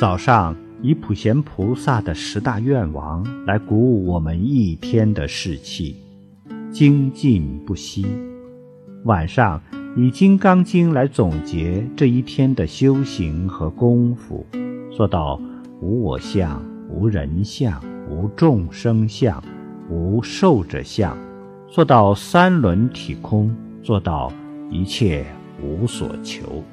早上以普贤菩萨的十大愿望来鼓舞我们一天的士气精进不息。晚上以金刚经来总结这一天的修行和功夫做到无我相无人相无众生相无寿者相做到三轮体空做到一切无所求。